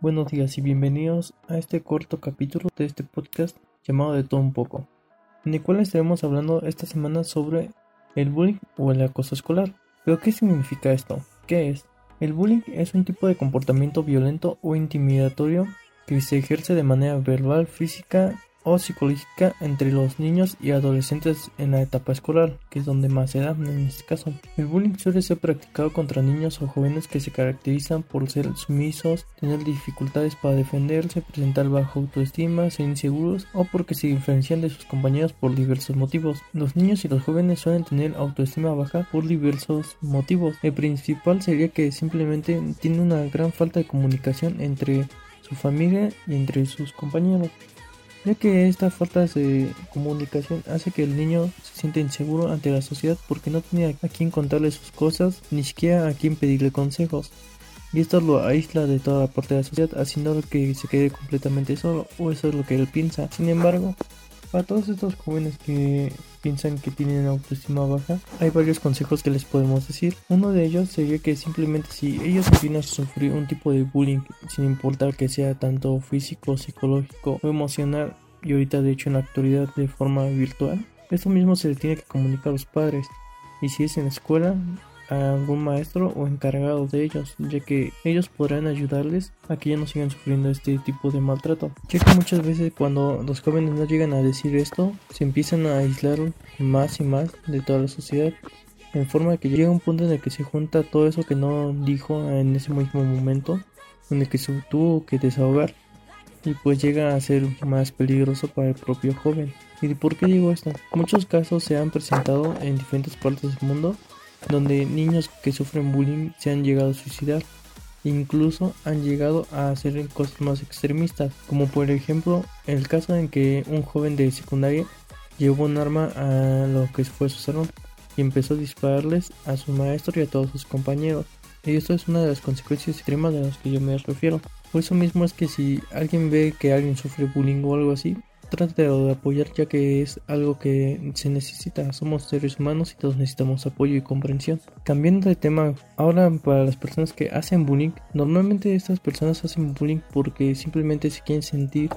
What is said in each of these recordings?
Buenos días y bienvenidos a este corto capítulo de este podcast llamado De todo un poco, en el cual estaremos hablando esta semana sobre el bullying o el acoso escolar. ¿Pero qué significa esto? ¿Qué es? El bullying es un tipo de comportamiento violento o intimidatorio que se ejerce de manera verbal, física o psicológica entre los niños y adolescentes en la etapa escolar, que es donde más se da en este caso. El bullying suele ser practicado contra niños o jóvenes que se caracterizan por ser sumisos, tener dificultades para defenderse, presentar baja autoestima, ser inseguros o porque se diferencian de sus compañeros por diversos motivos. Los niños y los jóvenes suelen tener autoestima baja por diversos motivos. El principal sería que simplemente tienen una gran falta de comunicación entre su familia y entre sus compañeros ya que esta falta de comunicación hace que el niño se sienta inseguro ante la sociedad porque no tiene a quien contarle sus cosas, ni siquiera a quien pedirle consejos. Y esto lo aísla de toda la parte de la sociedad, haciendo que se quede completamente solo, o eso es lo que él piensa. Sin embargo, para todos estos jóvenes que piensan que tienen autoestima baja, hay varios consejos que les podemos decir. Uno de ellos sería que simplemente si ellos empiezan a sufrir un tipo de bullying, sin importar que sea tanto físico, psicológico o emocional, y ahorita de hecho en la actualidad de forma virtual, esto mismo se le tiene que comunicar a los padres. Y si es en la escuela, a algún maestro o encargado de ellos, ya que ellos podrán ayudarles a que ya no sigan sufriendo este tipo de maltrato. Ya que muchas veces cuando los jóvenes no llegan a decir esto, se empiezan a aislar más y más de toda la sociedad, en forma que llega un punto en el que se junta todo eso que no dijo en ese mismo momento, en el que se tuvo que desahogar. Y pues llega a ser más peligroso para el propio joven. ¿Y por qué digo esto? Muchos casos se han presentado en diferentes partes del mundo donde niños que sufren bullying se han llegado a suicidar. Incluso han llegado a hacer cosas más extremistas, como por ejemplo el caso en que un joven de secundaria llevó un arma a lo que fue su salón y empezó a dispararles a su maestro y a todos sus compañeros. Y esto es una de las consecuencias extremas de las que yo me refiero. Por eso mismo es que si alguien ve que alguien sufre bullying o algo así, trate de apoyar ya que es algo que se necesita. Somos seres humanos y todos necesitamos apoyo y comprensión. Cambiando de tema, ahora para las personas que hacen bullying, normalmente estas personas hacen bullying porque simplemente se quieren sentir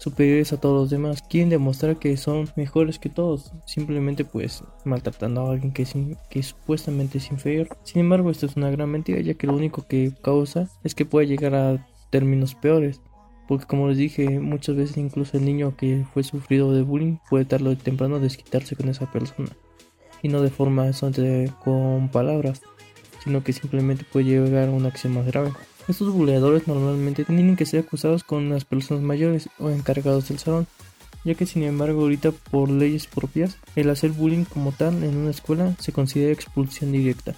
superiores a todos los demás, quieren demostrar que son mejores que todos, simplemente pues maltratando a alguien que, es que supuestamente es inferior. Sin embargo, esto es una gran mentira, ya que lo único que causa es que puede llegar a términos peores. Porque como les dije, muchas veces incluso el niño que fue sufrido de bullying puede tarde o temprano desquitarse con esa persona. Y no de forma con palabras, sino que simplemente puede llegar a una acción más grave. Estos buleadores normalmente tienen que ser acusados con las personas mayores o encargados del salón, ya que sin embargo ahorita por leyes propias el hacer bullying como tal en una escuela se considera expulsión directa,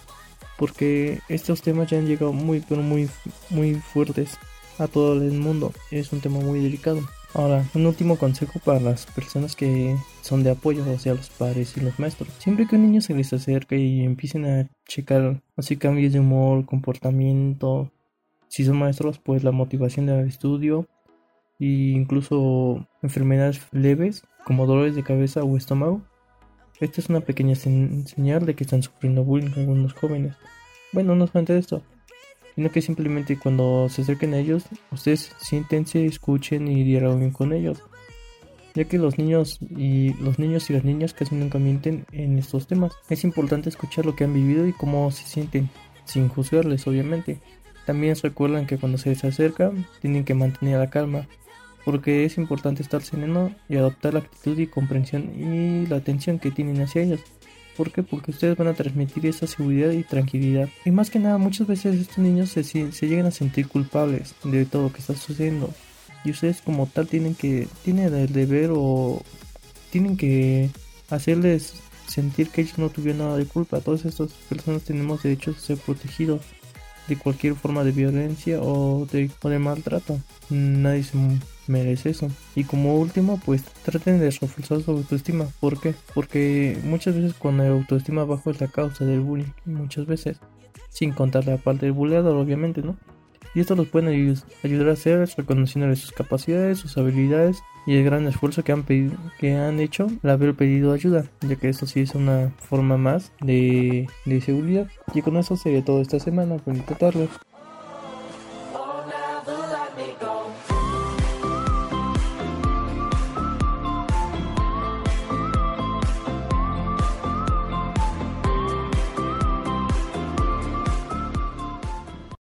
porque estos temas ya han llegado muy pero muy muy fuertes a todo el mundo. Es un tema muy delicado. Ahora, un último consejo para las personas que son de apoyo, o sea, los padres y los maestros. Siempre que un niño se les acerca y empiecen a checar así cambios de humor, comportamiento, si son maestros, pues la motivación del estudio e incluso enfermedades leves como dolores de cabeza o estómago. Esta es una pequeña señal de que están sufriendo bullying algunos jóvenes. Bueno, no solamente esto, sino que simplemente cuando se acerquen a ellos, ustedes siéntense, escuchen y dialoguen con ellos. Ya que los niños y los niños y las niñas casi nunca mienten en estos temas. Es importante escuchar lo que han vivido y cómo se sienten, sin juzgarles obviamente. También recuerdan que cuando se les acerca tienen que mantener la calma, porque es importante estar sereno y adoptar la actitud y comprensión y la atención que tienen hacia ellos. ¿Por qué? Porque ustedes van a transmitir esa seguridad y tranquilidad. Y más que nada, muchas veces estos niños se, se llegan a sentir culpables de todo lo que está sucediendo. Y ustedes como tal tienen que, tienen el deber o tienen que hacerles sentir que ellos no tuvieron nada de culpa. Todas estas personas tenemos derecho a ser protegidos de cualquier forma de violencia o de, o de maltrato. Nadie se merece eso. Y como último, pues traten de reforzar su autoestima. ¿Por qué? Porque muchas veces cuando la autoestima bajo es la causa del bullying. Muchas veces. Sin contar la parte del bulleador, obviamente, ¿no? Y esto los puede ayudar a hacer reconociendo sus capacidades, sus habilidades y el gran esfuerzo que han, que han hecho al haber pedido ayuda, ya que esto sí es una forma más de, de seguridad. Y con eso sería todo esta semana. Bonita tarde.